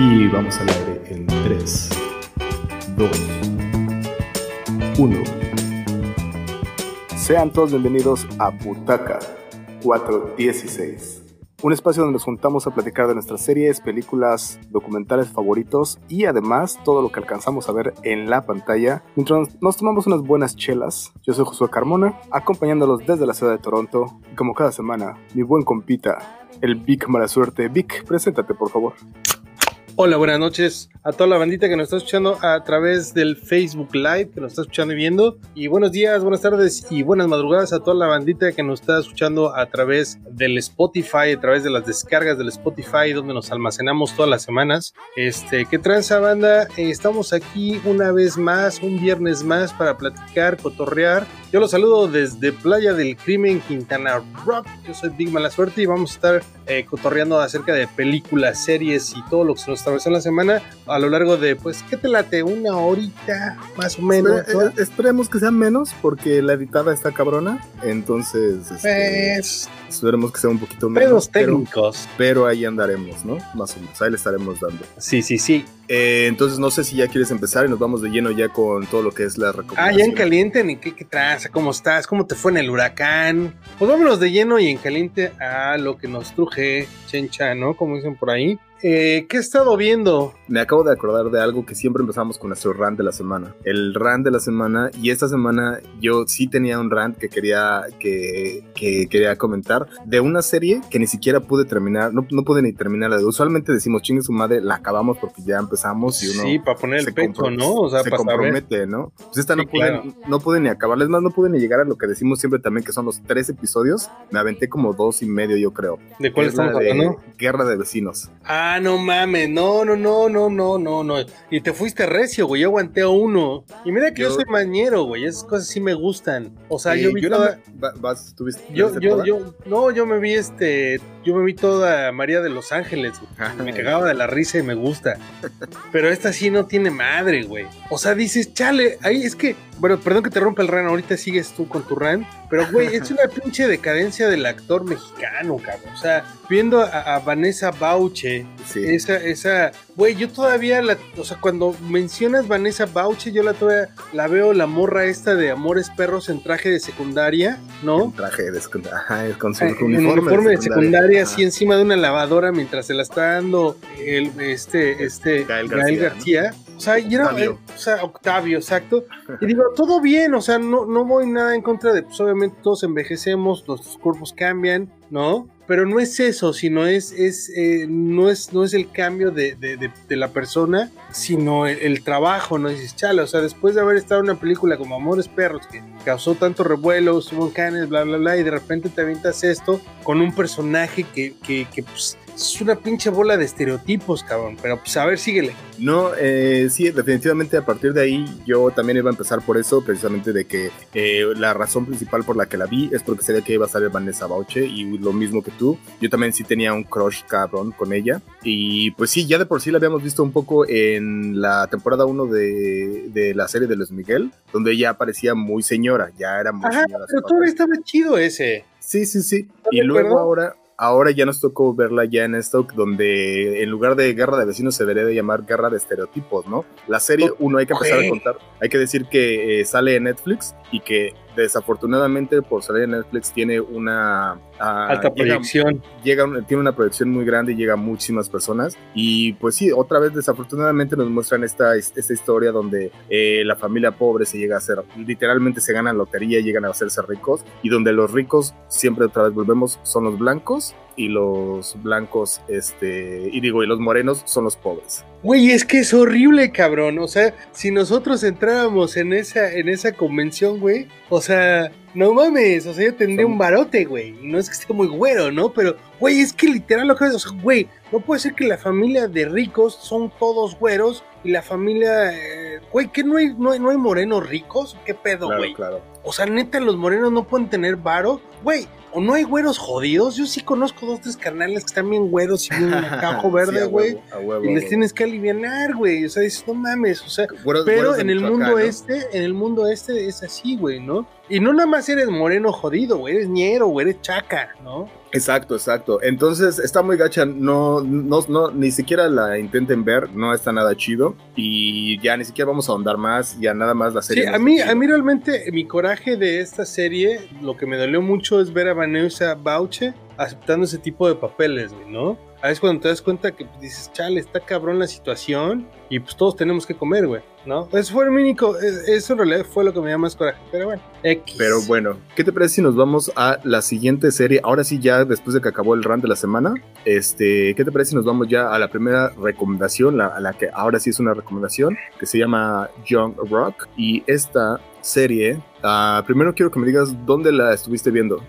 Y vamos al aire en 3, 2, 1. Sean todos bienvenidos a Butaca 416. Un espacio donde nos juntamos a platicar de nuestras series, películas, documentales favoritos y además todo lo que alcanzamos a ver en la pantalla mientras nos tomamos unas buenas chelas. Yo soy Josué Carmona, acompañándolos desde la ciudad de Toronto y como cada semana, mi buen compita, el Vic Mala Suerte. Vic, preséntate por favor. Hola, buenas noches a toda la bandita que nos está escuchando a través del Facebook Live, que nos está escuchando y viendo. Y buenos días, buenas tardes y buenas madrugadas a toda la bandita que nos está escuchando a través del Spotify, a través de las descargas del Spotify, donde nos almacenamos todas las semanas. Este, ¿qué tranza banda? Estamos aquí una vez más, un viernes más para platicar, cotorrear. Yo los saludo desde Playa del Crimen, Quintana Rock. Yo soy Big Mala Suerte y vamos a estar eh, cotorreando acerca de películas, series y todo lo que se nos atravesó en la semana a lo largo de, pues, ¿qué te late? Una horita más o menos. Espere- eh, esperemos que sea menos porque la editada está cabrona. Entonces, este, Pues, esperemos que sea un poquito menos. pedos pero- técnicos. pero ahí andaremos, ¿no? Más o menos, ahí le estaremos dando. Sí, sí, sí. Eh, entonces no sé si ya quieres empezar y nos vamos de lleno ya con todo lo que es la Ah, recomendación. ya en caliente, ni qué, qué traza, cómo estás, cómo te fue en el huracán. Pues vámonos de lleno y en caliente a lo que nos truje, chencha, ¿no? Como dicen por ahí. Eh, ¿Qué he estado viendo? Me acabo de acordar de algo que siempre empezamos con nuestro rant de la semana. El rant de la semana y esta semana yo sí tenía un rant que quería que, que quería comentar de una serie que ni siquiera pude terminar, no, no pude ni terminarla. Usualmente decimos chingue su madre, la acabamos porque ya empezamos y uno sí, para poner el pecho, ¿no? O sea, se para saber. compromete, ¿no? Pues esta no, pude, claro. no pude ni acabarla. Es más, no pude ni llegar a lo que decimos siempre también, que son los tres episodios. Me aventé como dos y medio, yo creo. ¿De cuál Es estamos hablando? Guerra de Vecinos. Ah, no mames, no, no, no, no, no, no, no. Y te fuiste recio, güey. Yo aguanté a uno. Y mira que yo, Yo- soy mañero, güey. Esas cosas sí me gustan. O sea, yo vi la- toda. va- vas, ¿tuviste- Yo, yo, yo, no, yo me vi este, yo me vi toda María de los Ángeles, güey. me cagaba de la risa y me gusta. Pero esta sí no tiene madre, güey. O sea, dices, chale, ahí es que, bueno, perdón que te rompa el ran, ahorita sigues tú con tu ran, pero güey, es una pinche decadencia del actor mexicano, cabrón. O sea, viendo a, a Vanessa Bauche, Sí. esa, esa, güey, yo todavía la, o sea, cuando mencionas Vanessa Bauche, yo la todavía la veo la morra esta de Amores Perros en traje de secundaria, ¿no? Un traje de secundaria. Ajá, con su uniforme, en uniforme de secundaria, Así encima de una lavadora mientras se la está dando el, este, este Gael Gael García, García. O sea, y era- Octavio. eh, o sea, Octavio, exacto. Y digo, todo bien, o sea, no, no voy nada en contra de, pues obviamente todos envejecemos, nuestros cuerpos cambian, ¿no? Pero no es eso, sino es, es, eh, no es, no es el cambio de, de- de- la persona, sino el, trabajo, ¿no? Dices, chale, o sea, después de haber estado en una película como Amores Perros, que causó tanto revuelo, estuvo en Cannes, bla, bla, bla, y de repente te avientas esto con un personaje que, que, que, pues, es una pinche bola de estereotipos, cabrón. Pero pues a ver, síguele. No, eh, sí, definitivamente a partir de ahí yo también iba a empezar por eso, precisamente de que eh, la razón principal por la que la vi es porque sabía que iba a salir Vanessa Bauche y lo mismo que tú, yo también sí tenía un crush cabrón con ella y pues sí, ya de por sí la habíamos visto un poco en la temporada 1 de, de la serie de Luis Miguel, donde ella parecía muy señora, ya era muy Ajá, señora. pero todavía estaba chido ese. Sí, sí, sí. ¿Estás Y luego acuerdo? ahora, ahora ya nos tocó verla ya en esto, donde en lugar de guerra de vecinos se debería de llamar guerra de estereotipos, ¿no? La serie, uno, hay que empezar a contar, hay que decir que eh, sale en Netflix y que desafortunadamente por salir en Netflix tiene una... ah, Alta llega- proyección. llega tiene una proyección muy grande y llega a muchísimas personas. Y pues sí, otra vez desafortunadamente nos muestran esta, esta historia donde eh, la familia pobre se llega a hacer, literalmente se ganan lotería y llegan a hacerse ricos. Y donde los ricos, siempre otra vez volvemos, son los blancos y los blancos, este, y digo, y los morenos son los pobres. Güey, es que es horrible, cabrón. O sea, si nosotros entráramos en esa, en esa convención, güey, o sea, no mames, o sea, yo tendría un barote, güey. Y no es que esté muy güero, ¿no? Pero, güey, es que literal lo que es, o sea, güey, no puede ser que la familia de ricos son todos güeros y la familia, eh, güey, que no hay, no hay, no hay morenos ricos, ¿qué pedo, Claro, güey? claro. O sea, neta, los morenos no pueden tener varo, güey. O no hay güeros jodidos. Yo sí conozco dos, tres carnales que están bien güeros y bien cajo verde, güey. huevo, y les tienes que aliviar, güey. O sea, dices, no mames, o sea, Güeros- pero güeros en el mundo ¿no? este, en el mundo este es así, güey, ¿no? Y no nada más eres moreno jodido, güey, eres ñero, güey, eres chaca, ¿no? Exacto, exacto. Entonces está muy gacha, no, no, no, ni siquiera la intenten ver, no está nada chido y ya ni siquiera vamos a ahondar más, ya nada más la serie. Sí, a mí, a mí realmente mi coraje de esta serie, lo que me dolió mucho es ver a Vanessa Bauche aceptando ese tipo de papeles, ¿no? A veces cuando te das cuenta que pues, dices, chale, está cabrón la situación y pues todos tenemos que comer, güey, ¿no? Eso fue el único, e, eso en realidad fue lo que me dio más coraje, pero bueno, X. Pero bueno, ¿qué te parece si nos vamos a la siguiente serie? Ahora sí, ya después de que acabó el run de la semana, este, ¿qué te parece si nos vamos ya a la primera recomendación, la, a la que ahora sí es una recomendación, que se llama Young Rock? Y esta serie, uh, primero quiero que me digas dónde la estuviste viendo.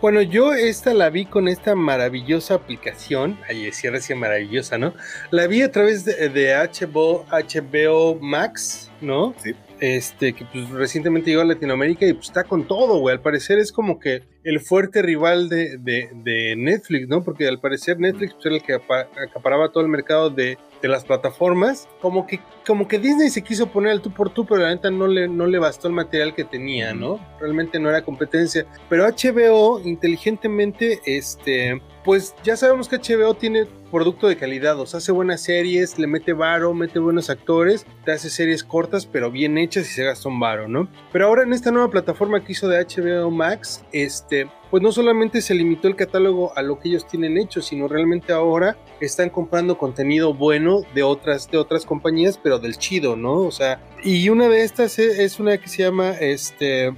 Bueno, yo esta la vi con esta maravillosa aplicación. Ay, decía recién maravillosa, ¿no? La vi a través de, de HBO, HBO Max, ¿no? Sí. Este, que pues recientemente llegó a Latinoamérica y pues está con todo, güey. Al parecer es como que el fuerte rival de, de, de Netflix, ¿no? Porque al parecer Netflix pues, era el que acaparaba todo el mercado de, de las plataformas. Como que, como que Disney se quiso poner al tú por tú, pero la neta no le, no le bastó el material que tenía, ¿no? Realmente no era competencia. Pero HBO inteligentemente, este, pues ya sabemos que HBO tiene producto de calidad, o sea, hace buenas series, le mete varo, mete buenos actores, te hace series cortas pero bien hechas y se gasta un varo, ¿no? Pero ahora en esta nueva plataforma que hizo de HBO Max, este, pues no solamente se limitó el catálogo a lo que ellos tienen hecho, sino realmente ahora están comprando contenido bueno de otras, de otras compañías, pero del chido, ¿no? O sea, y una de estas es, es una que se llama, este,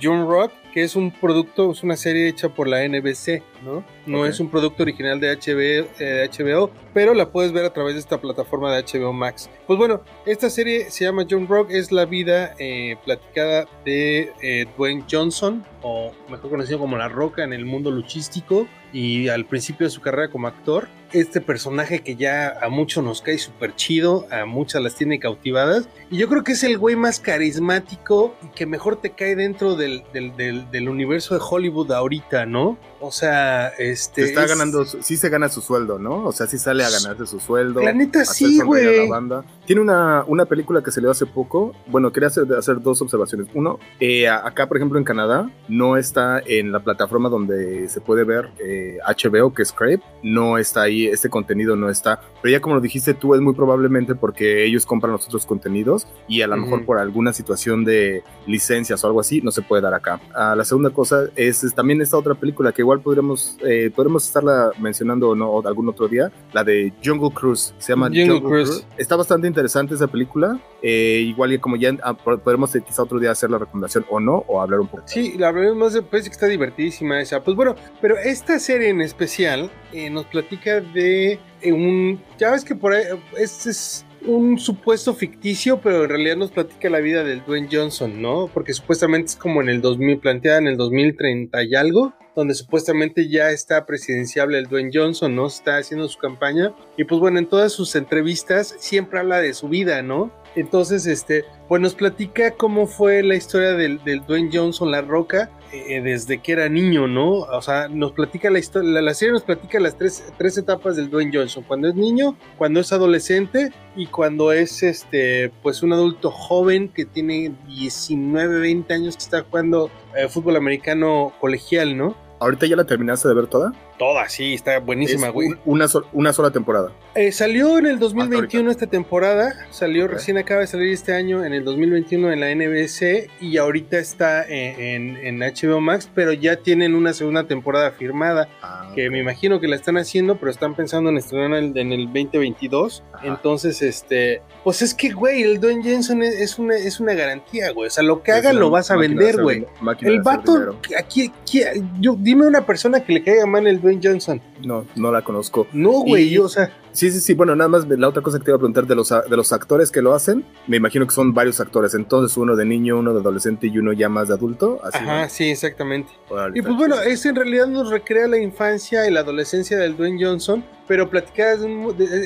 John Rock, que es un producto, es una serie hecha por la NBC, ¿no? No es un producto original de HBO, eh, HBO, pero la puedes ver a través de esta plataforma de HBO Max. Pues bueno, esta serie se llama John Rock, es la vida eh, platicada de eh, Dwayne Johnson, o mejor conocido como La Roca en el mundo luchístico, y al principio de su carrera como actor. Este personaje que ya a muchos nos cae súper chido, a muchas las tiene cautivadas. Y yo creo que es el güey más carismático y que mejor te cae dentro del, del, del, del universo de Hollywood ahorita, ¿no? O sea, este. Se está es- ganando, sí se gana su sueldo, ¿no? O sea, sí sale a ganarse su sueldo. La neta, sí, güey. banda. Tiene una, una película que se le hace poco. Bueno, quería hacer, hacer dos observaciones. Uno, eh, acá, por ejemplo, en Canadá, no está en la plataforma donde se puede ver eh, HBO, que es Crave. No está ahí, este contenido no está. Pero ya como lo dijiste tú, es muy probablemente porque ellos compran los otros contenidos y a lo Ujú. mejor por alguna situación de licencias o algo así, no se puede dar acá. Ah, la segunda cosa es, es también esta otra película que igual podremos, eh, podremos estarla mencionando o no algún otro día, la de Jungle Cruise. Se llama Jungle Jungle, Cruise. Cruise. Está bastante interesante esa película. eh, igual como ya ah, po- podremos eh, quizá otro día hacer la recomendación o no, o hablar un poco. Sí, la verdad más de- parece que está divertidísima esa. Pues bueno, pero esta serie en especial eh, nos platica de eh, un. Ya ves que por ahí. Este es un supuesto ficticio, pero en realidad nos platica la vida del Dwayne Johnson, ¿no? Porque supuestamente es como en el 2000, planteada en el 2030 y algo, donde supuestamente ya está presidenciable el Dwayne Johnson, ¿no? Está haciendo su campaña. Y pues bueno, en todas sus entrevistas siempre habla de su vida, ¿no? Entonces, este, pues nos platica cómo fue la historia del, del Dwayne Johnson, La Roca, eh, desde que era niño, ¿no? O sea, nos platica la historia, la, serie nos platica las tres, tres etapas del Dwayne Johnson, cuando es niño, cuando es adolescente y cuando es, este, pues un adulto joven que tiene 19, 20 años que está jugando eh, fútbol americano colegial, ¿no? ¿Ahorita ya la terminaste de ver toda? Toda, sí, está buenísima, Es güey. un- una, sol- una sola temporada. Eh, salió en el 2021 esta temporada, salió recién acaba de salir este año en el 2021 en la NBC y ahorita está en, en- en HBO Max, pero ya tienen una segunda temporada firmada Ah, que me imagino que la están haciendo, pero están pensando en estrenar en el, en el 2022. Ajá. Entonces, este, pues es que, güey, el Dwayne Jensen es, es una, es una garantía, güey. O sea, lo que haga lo vas a vender, güey. El vato, aquí, aquí- yo, dime una persona que le caiga mal el Dwayne Johnson. No, no la conozco. No, güey, Y- yo, o sea, Sí, sí, sí. Bueno, nada más la otra cosa que te iba a preguntar de los, de los actores que lo hacen, me imagino que son varios actores. Entonces, uno de niño, uno de adolescente y uno ya más de adulto. Así ajá, sí, exactamente. Y pues bueno, chido. es en realidad nos recrea la infancia y la adolescencia del Dwayne Johnson, pero platicada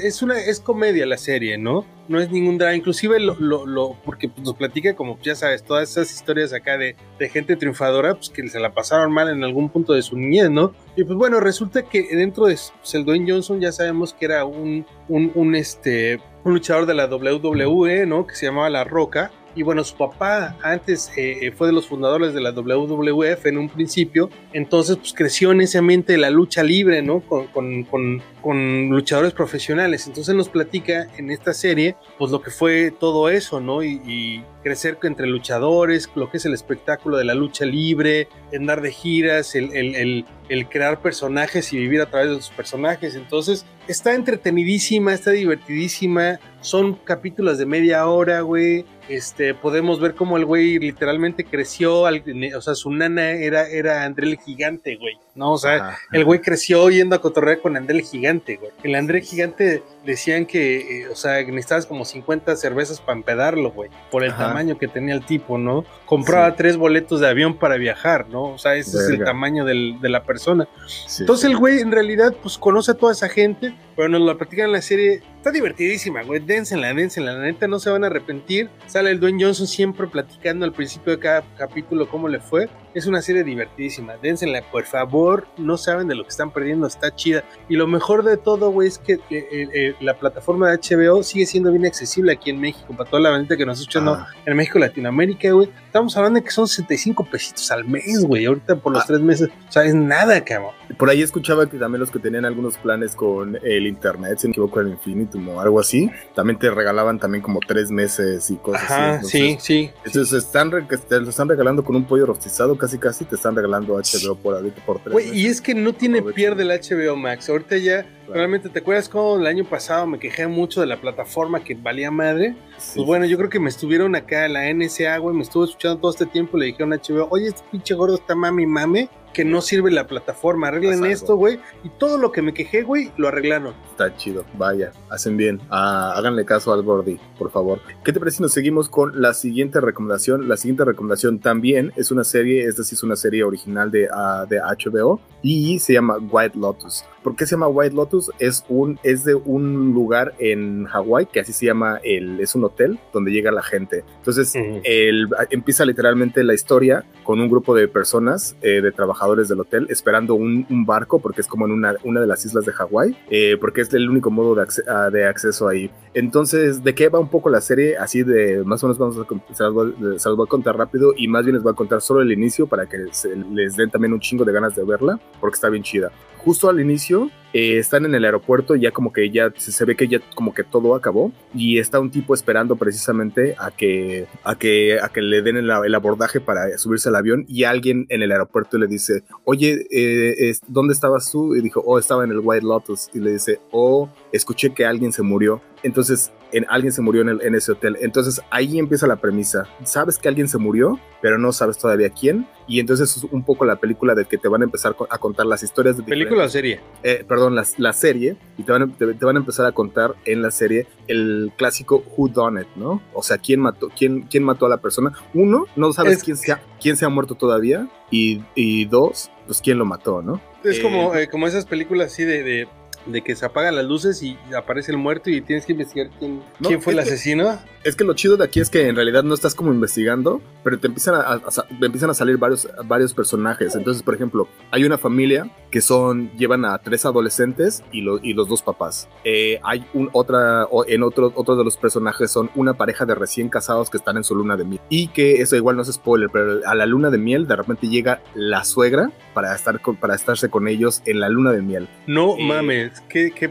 es una es comedia la serie, ¿no? No es ningún drama, inclusive lo, lo, porque pues, nos platica como ya sabes, todas esas historias acá de, de gente triunfadora, pues que se la pasaron mal en algún punto de su niñez, ¿no? Y pues bueno, resulta que dentro de pues, el Dwayne Johnson ya sabemos que era un, un, este un luchador de la WWE, ¿no? Que se llamaba La Roca. Y bueno, su papá antes eh, fue de los fundadores de la WWF en un principio, entonces pues creció en ese ambiente de la lucha libre, ¿no? Con, con, con, luchadores profesionales. Entonces nos platica en esta serie, pues lo que fue todo eso, ¿no? Y crecer entre luchadores, lo que es el espectáculo de la lucha libre, andar de giras, el, el, el, el, crear personajes y vivir a través de sus personajes. Entonces, está entretenidísima, está divertidísima. Son capítulos de media hora, güey. Este, podemos ver cómo el güey literalmente creció, al, o sea, su nana era, era André el Gigante, güey, ¿no? O sea, Ajá. el güey creció yendo a cotorrear con André el Gigante, güey. El André Gigante decían que, eh, o sea, necesitabas como 50 cervezas para empedarlo, güey, por el Ajá. tamaño que tenía el tipo, ¿no? Compraba sí. tres boletos de avión para viajar, ¿no? O sea, ese Verga. es el tamaño del, de la persona. Sí, Entonces sí. el güey en realidad, pues conoce a toda esa gente, pero nos lo platican en la serie. Está divertidísima, güey. Dénsenla, dénsenla. La neta no se van a arrepentir. Sale el Dwayne Johnson siempre platicando al principio de cada capítulo cómo le fue. Es una serie divertidísima. Dénsenla, por favor. No saben de lo que están perdiendo. Está chida. Y lo mejor de todo, güey, es que eh, eh, la plataforma de HBO sigue siendo bien accesible aquí en México. Para toda la gente que nos escucha ah. en México, Latinoamérica, güey. Estamos hablando de que son 75 pesitos al mes, güey. Ahorita por los ah. tres meses. O sea, es nada, cabrón. Por ahí escuchaba que también los que tenían algunos planes con el internet, si me equivoco, el Infinitum o algo así, también te regalaban también como tres meses y cosas Ajá, así. Entonces, sí, sí. Entonces están, te lo están regalando con un pollo rostizado, casi casi te están regalando HBO por ahorita por tres Güey, y es que no tiene pierde el HBO Max. Ahorita ya, claro. realmente, ¿te acuerdas cómo el año pasado me quejé mucho de la plataforma que valía madre? Sí. Pues bueno, yo creo que me estuvieron acá, la NSA, güey, me estuvo escuchando todo este tiempo, le dijeron a HBO, oye, este pinche gordo está mami mame que no sirve la plataforma. Arreglen esto, güey. Y todo lo que me quejé, güey, lo arreglaron. Está chido, vaya, hacen bien. Ah, háganle caso al Gordy, por favor. ¿Qué te parece si nos seguimos con la siguiente recomendación? La siguiente recomendación también es una serie, esta sí es una serie original de, uh, de HBO y se llama White Lotus. ¿Por qué se llama White Lotus? Es, un, es de un lugar en Hawái que así se llama, el, es un hotel donde llega la gente. Entonces, uh -huh. el, empieza literalmente la historia con un grupo de personas, eh, de trabajadores del hotel, esperando un, un, barco, porque es como en una, una de las islas de Hawái, eh, porque es el único modo de, acce uh, de, acceso ahí. Entonces, ¿de qué va un poco la serie? Así de, más o menos vamos a, se las voy, se las voy a contar rápido y más bien les voy a contar solo el inicio para que se, les den también un chingo de ganas de verla, porque está bien chida justo al inicio eh, están en el aeropuerto, ya como que ya se, ve que ya como que todo acabó y está un tipo esperando precisamente a que a que a que le den el, abordaje para subirse al avión y alguien en el aeropuerto le dice, "Oye, eh, ¿dónde estabas tú?" y dijo, "Oh, estaba en el White Lotus." Y le dice, "Oh, escuché que alguien se murió." Entonces, en, alguien se murió en, el, en ese hotel. Entonces, ahí empieza la premisa. Sabes que alguien se murió, pero no sabes todavía quién. Y entonces es un poco la película de que te van a empezar a contar las historias de ¿Película o serie? Eh, perdón, la, la, serie. Y te van, a, te, te van, a empezar a contar en la serie el clásico Who Done It, ¿no? O sea, quién mató, quién, quién mató a la persona. Uno, no sabes es... quién, se ha, quién se ha muerto todavía. Y, y dos, pues quién lo mató, ¿no? Es eh, como, eh, como esas películas así de, de de que se apagan las luces y aparece el muerto y tienes que investigar quién, no, quién fue el asesino. Que, es que lo chido de aquí es que en realidad no estás como investigando, pero te empiezan a, a, a, empiezan a salir varios, varios personajes. Entonces, por ejemplo, hay una familia que son, llevan a tres adolescentes y, lo, y los dos papás. Eh, hay un, otra, en otro, otro de los personajes son una pareja de recién casados que están en su luna de miel. Y que eso igual no es spoiler, pero a la luna de miel de repente llega la suegra para, estar con, para estarse con ellos en la luna de miel. No eh, mames qué, qué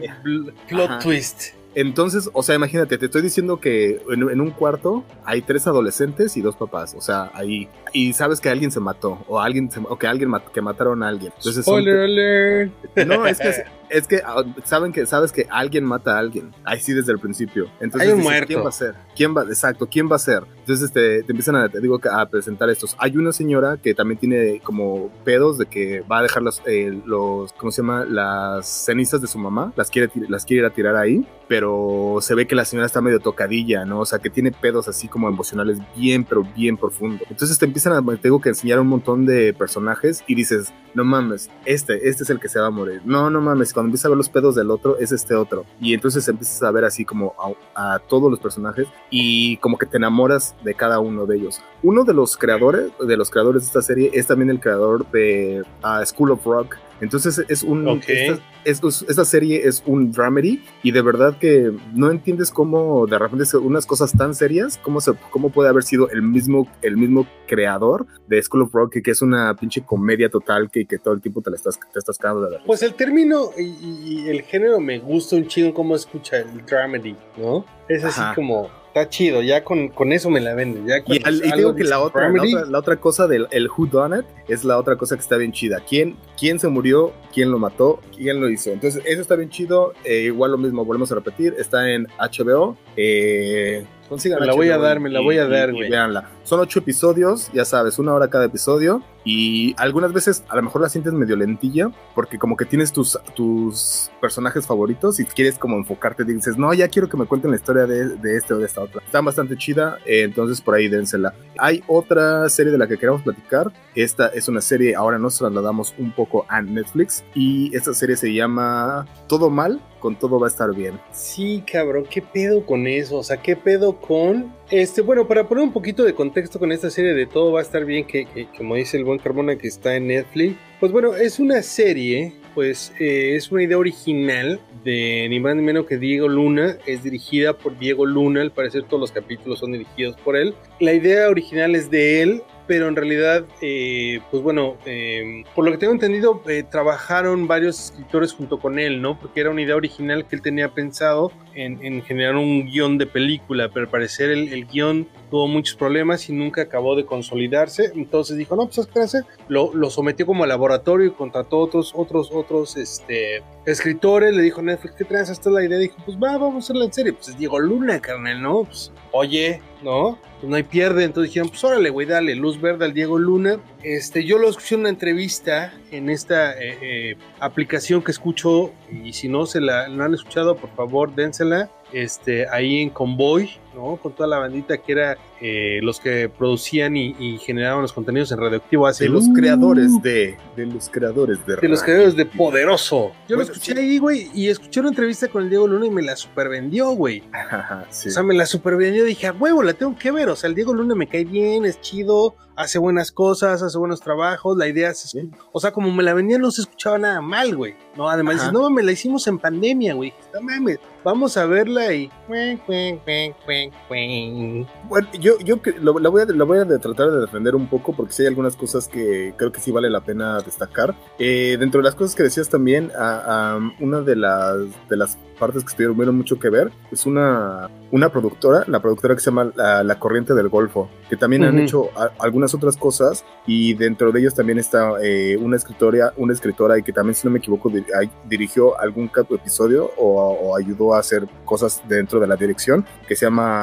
plot Ajá. twist. Entonces, o sea, imagínate, te estoy diciendo que en, en, un cuarto hay tres adolescentes y dos papás. O sea, ahí. Y sabes que alguien se mató. O alguien se, o que alguien mat, que mataron a alguien. Entonces, Spoiler son, alert. No, es que es que ah, saben que sabes que alguien mata a alguien. Ahí sí desde el principio. Entonces, Hay un dices, muerto. ¿quién va a ser? ¿Quién va? Exacto, ¿quién va a ser? Entonces te, te empiezan a, te digo, a presentar estos. Hay una señora que también tiene como pedos de que va a dejar los, eh, los ¿cómo se llama? Las cenizas de su mamá. Las quiere, las quiere ir a tirar ahí. Pero se ve que la señora está medio tocadilla, ¿no? O sea, que tiene pedos así como emocionales bien, pero bien profundo. Entonces te empiezan a, te digo que enseñar un montón de personajes y dices, no mames, este, este es el que se va a morir. No, no mames, cuando empiezas a ver los pedos del otro, es este otro. Y entonces empiezas a ver así como a, todos los personajes y como que te enamoras de cada uno de ellos. Uno de los creadores, de los creadores de esta serie es también el creador de uh, School of Rock. Entonces es un... Okay. Esta, esta serie es un dramedy y de verdad que no entiendes cómo de repente unas cosas tan serias, cómo, se, cómo puede haber sido el mismo, el mismo creador de School of Rock, que es una pinche comedia total que, que todo el tiempo te la estás, te estás cagando de ver. Pues el término y, el género me gusta un chingo cómo escucha el dramedy, ¿no? Es así como está chido, ya con, con eso me la venden. Ya y, digo que la otra, la otra, cosa del el Who Done It es la otra cosa que está bien chida. ¿Quién, quién se murió? ¿Quién lo mató? ¿Quién lo hizo? Entonces, eso está bien chido. Eh, igual lo mismo, volvemos a repetir. Está en HBO. Eh, me la voy a dar, me la voy a dar, güey. Veanla. Son ocho episodios, ya sabes, una hora cada episodio. Y algunas veces a lo mejor la sientes medio lentilla, porque como que tienes tus, tus personajes favoritos y quieres como enfocarte, dices, no, ya quiero que me cuenten la historia de, de este o de esta otra. Está bastante chida, eh, entonces por ahí dénsela. Hay otra serie de la que queremos platicar. Esta es una serie, ahora nos trasladamos un poco a Netflix y esta serie se llama Todo Mal, con todo va a estar bien. Sí, cabrón, ¿qué pedo con eso? O sea, ¿qué pedo con este, bueno, para poner un poquito de contexto con esta serie de Todo va a estar bien, que, como dice el buen Carmona que está en Netflix, pues bueno, es una serie, pues eh, es una idea original de ni más ni menos que Diego Luna, es dirigida por Diego Luna, al parecer todos los capítulos son dirigidos por él. La idea original es de él, pero en realidad, eh, pues bueno, em, por lo que tengo entendido, eh, trabajaron varios escritores junto con él, ¿no? Porque era una idea original que él tenía pensado en, generar un guion de película, pero al parecer el, guion tuvo muchos problemas y nunca acabó de consolidarse. Entonces dijo, no, pues ¿qué Lo, lo sometió como laboratorio y contrató otros, otros, otros este, escritores. Le dijo Netflix, ¿qué traes? Esta es la idea. Dijo, pues va, vamos a hacerla en serie. Pues es Diego Luna, carnal, ¿no? Pues, oye, ¿no? Pues no hay pierde. Entonces dijeron, pues órale, güey, dale, luz verde al Diego Luna. Este, yo lo escuché en una entrevista en esta eh, eh, aplicación que escucho y si no se la no han escuchado, por favor, dénsela este, ahí en Convoy, ¿no? Con toda la bandita que era eh, los que producían y, generaban los contenidos en Radioactivo hace... De los creadores de... De los creadores de... De los creadores de Poderoso. Yo lo escuché ahí, güey, y escuché una entrevista con el Diego Luna y me la supervendió, güey. O sea, me la supervendió y dije, a huevo, la tengo que ver. O sea, el Diego Luna me cae bien, es chido, hace buenas cosas, hace buenos trabajos, la idea es... O sea, como me la vendían no se escuchaba nada mal, güey. No, además dices, no me la hicimos en pandemia, güey. No mames, vamos a verla y. Bueno, yo, yo la, voy a, la voy a tratar de defender un poco porque sí hay algunas cosas que creo que sí vale la pena destacar. Eh, dentro de las cosas que decías también, a, una de las, de las partes que tuvieron mucho que ver es una, una productora, la productora que se llama La, Corriente del Golfo, que también han hecho algunas otras cosas y dentro de ellos también está eh, una escritora, una escritora y que también si no me equivoco dirigió algún episodio o, ayudó a hacer cosas dentro de la dirección que se llama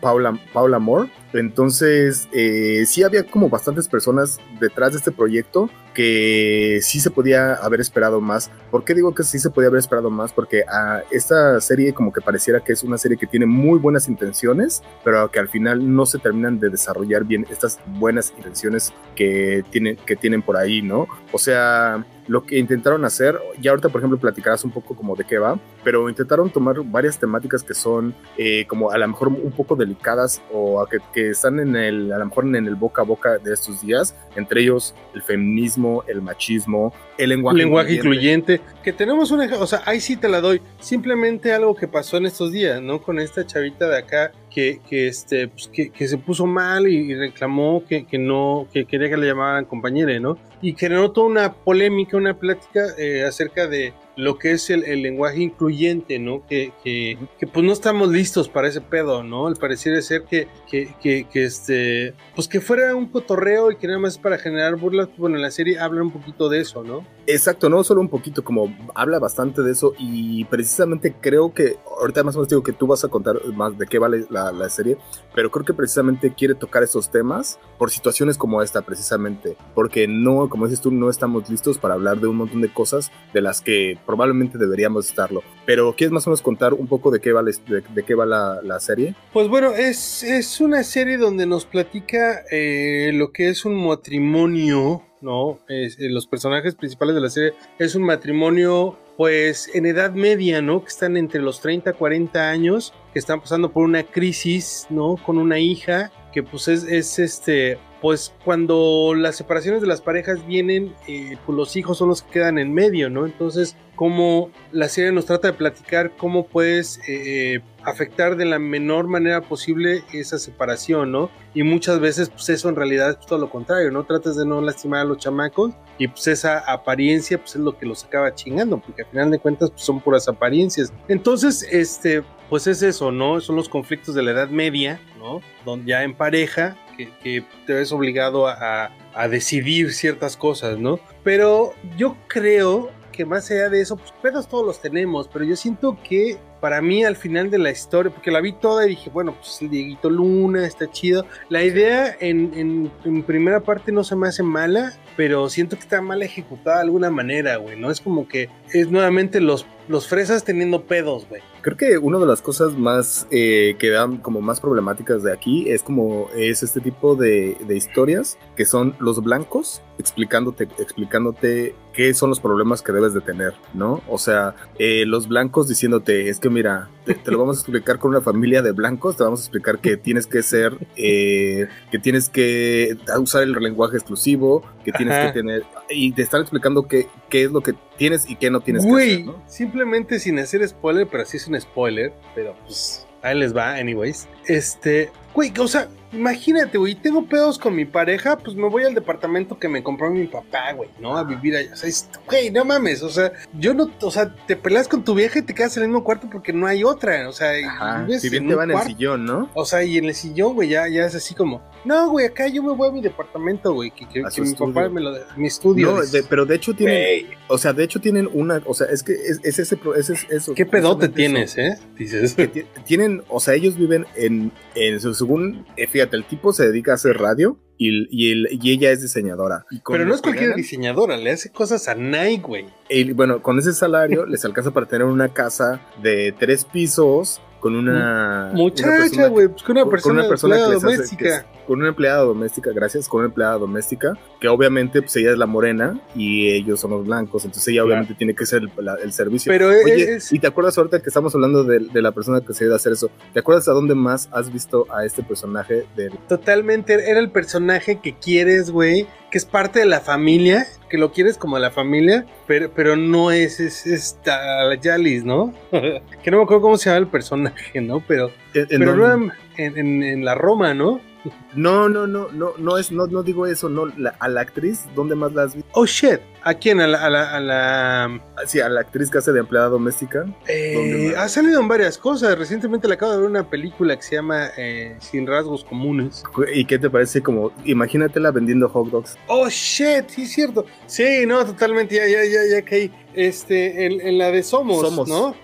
Paula, Paula Moore. Entonces, eh, sí había como bastantes personas detrás de este proyecto que sí se podía haber esperado más. ¿Por qué digo que sí se podía haber esperado más? Porque a esta serie como que pareciera que es una serie que tiene muy buenas intenciones, pero que al final no se terminan de desarrollar bien estas buenas intenciones que que tienen por ahí, ¿no? O sea, lo que intentaron hacer, ya ahorita por ejemplo platicarás un poco como de qué va, pero intentaron tomar varias temáticas que son eh, como a lo mejor un poco delicadas o que, que, están en el, a lo mejor en el boca a boca de estos días, entre ellos el feminismo, el machismo, el lenguaje, lenguaje incluyente. que tenemos una, o sea, ahí sí te la doy, simplemente algo que pasó en estos días, ¿no? Con esta chavita de acá que, que este, pues, que, que, se puso mal y, reclamó que, que, no, que quería que le llamaran compañera, ¿no? Y generó toda una polémica, una plática eh, acerca de lo que es el, lenguaje incluyente, ¿no? Que, que, pues no estamos listos para ese pedo, ¿no? Al parecer ser que, que, que, este, pues que fuera un cotorreo y que nada más para generar burlas, pues, bueno, en la serie habla un poquito de eso, ¿no? Exacto, no solo un poquito, como habla bastante de eso y precisamente creo que, ahorita más o menos digo que tú vas a contar más de qué vale la, serie, pero creo que precisamente quiere tocar esos temas por situaciones como esta, precisamente, porque no, como dices tú, no estamos listos para hablar de un montón de cosas de las que probablemente deberíamos estarlo. Pero ¿quieres más o menos contar un poco de qué va, de, qué va la, serie? Pues bueno, es, es una serie donde nos platica eh, lo que es un matrimonio, ¿no? Es, eh, los personajes principales de la serie es un matrimonio pues en edad media, ¿no? Que están entre los 30 40 años, que están pasando por una crisis, ¿no? Con una hija pues es, es este pues cuando las separaciones de las parejas vienen, eh, pues los hijos son los que quedan en medio, ¿no? Entonces, como la serie nos trata de platicar cómo puedes eh, afectar de la menor manera posible esa separación, ¿no? Y muchas veces, pues eso en realidad es todo lo contrario, ¿no? Tratas de no lastimar a los chamacos y pues esa apariencia, pues es lo que los acaba chingando, porque al final de cuentas, pues son puras apariencias. Entonces, este, pues es eso, ¿no? Son los conflictos de la Edad Media, ¿no? Donde ya en pareja, que, te ves obligado a, a, decidir ciertas cosas, ¿no? Pero yo creo que más allá de eso, pues pedos todos los tenemos, pero yo siento que para mí al final de la historia, porque la vi toda y dije, bueno, pues el Dieguito Luna está chido. La idea en, en, primera parte no se me hace mala, pero siento que está mal ejecutada de alguna manera, güey, ¿no? Es como que es nuevamente los, los fresas teniendo pedos, güey. Creo que una de las cosas más eh, que dan como más problemáticas de aquí es como es este tipo de, de historias que son los blancos explicándote, explicándote qué son los problemas que debes de tener, ¿no? O sea, eh, los blancos diciéndote, es que mira, te, lo vamos a explicar con una familia de blancos, te vamos a explicar que tienes que ser, eh, que tienes que usar el lenguaje exclusivo, que tienes que tener, y te están explicando qué, qué es lo que tienes y qué no tienes que hacer, ¿no? Simplemente sin hacer spoiler, pero así es un spoiler, pero pues ahí les va, anyways. Este, güey, o sea, Imagínate, güey, tengo pedos con mi pareja, pues me voy al departamento que me compró mi papá, güey, ¿no? A vivir allá. O sea, güey, no mames, o sea, yo no, o sea, te peleas con tu vieja y te quedas en el mismo cuarto porque no hay otra, o sea, si bien te van en el sillón, ¿no? O sea, y en el sillón, güey, ya, ya es así como, no, güey, acá yo me voy a mi departamento, güey, que, que, mi papá me lo de mi estudio. No, pero de hecho tienen, o sea, de hecho tienen una, o sea, es que es, ese, es, es eso. ¿Qué pedote tienes, eh? Dices. tienen, o sea, ellos viven en, en según, eh, fíjate, el tipo se dedica a hacer radio y, y, ella es diseñadora. Pero no es cualquier diseñadora, le hace cosas a Nike, güey. Y bueno, con ese salario les alcanza para tener una casa de tres pisos con una muchacha, güey, pues con una persona, con una persona doméstica. Con una empleada doméstica, gracias, con una empleada doméstica, que obviamente pues ella es la morena y ellos son los blancos, entonces ella obviamente tiene que ser el, servicio. Pero Oye, y te acuerdas ahorita que estamos hablando de, la persona que se debe hacer eso, ¿te acuerdas a dónde más has visto a este personaje de Totalmente, era el personaje que quieres, güey, que es parte de la familia, que lo quieres como la familia, pero, pero no es, es, esta Yalis, ¿no? que no me acuerdo cómo se llama el personaje, ¿no? Pero, pero en, en, la Roma, ¿no? No, no, no, no, no es, no, no digo eso, no, a la actriz, ¿dónde más la has visto? Oh shit, ¿a quién? A la, a la, a la... Ah, sí, a la actriz que hace de empleada doméstica. Eh, ha salido en varias cosas. Recientemente le acabo de ver una película que se llama eh, Sin rasgos comunes. ¿Y qué te parece? Como, imagínatela vendiendo hot dogs. Oh shit, sí es cierto. Sí, no, totalmente, ya, ya, ya, ya caí. Este, en, en la de Somos, Somos, ¿no?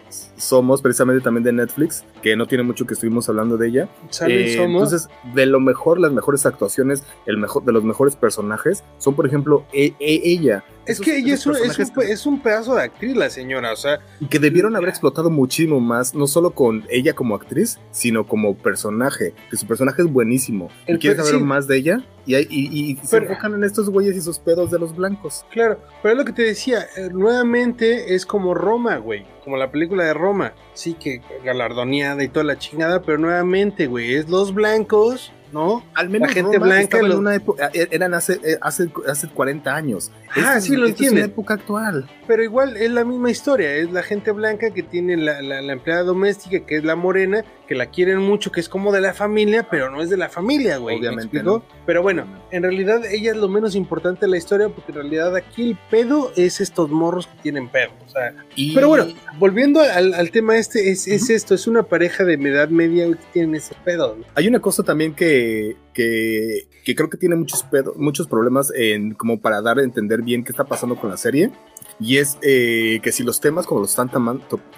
Somos, precisamente también de Netflix, que no tiene mucho que estuvimos hablando de ella. Eh, entonces, de lo mejor, las mejores actuaciones, el mejor, de los mejores personajes, son por ejemplo e, e, ella. Es que ella es un, es, un, pedazo de actriz, la señora, o sea. Y que debieron haber explotado muchísimo más, no solo con ella como actriz, sino como personaje. Que su personaje es buenísimo. y quieres saber más de ella, y, y, se enfocan en estos güeyes y sus pedos de los blancos. Claro, pero es lo que te decía, eh, nuevamente es como Roma, güey. Como la película de Roma. Sí, que galardoneada y toda la chingada, pero nuevamente, güey, es los blancos ¿no? Al menos la gente blanca en una época, eh, eran hace, eh, hace, hace 40 años. Ah, sí, lo entiendo. Es una época actual. Pero igual es la misma historia, es la gente blanca que tiene la, la, empleada doméstica, que es la morena, que la quieren mucho, que es como de la familia, pero no es de la familia, güey. Obviamente. Pero bueno, en realidad ella es lo menos importante de la historia, porque en realidad aquí el pedo es estos morros que tienen pedo. O sea, Pero bueno, volviendo al, tema este, es, es, esto, es una pareja de edad media que tienen ese pedo. Hay una cosa también que que, creo que tiene muchos, muchos problemas en, como para dar a entender bien qué está pasando con la serie. Y es eh, que si los temas como los están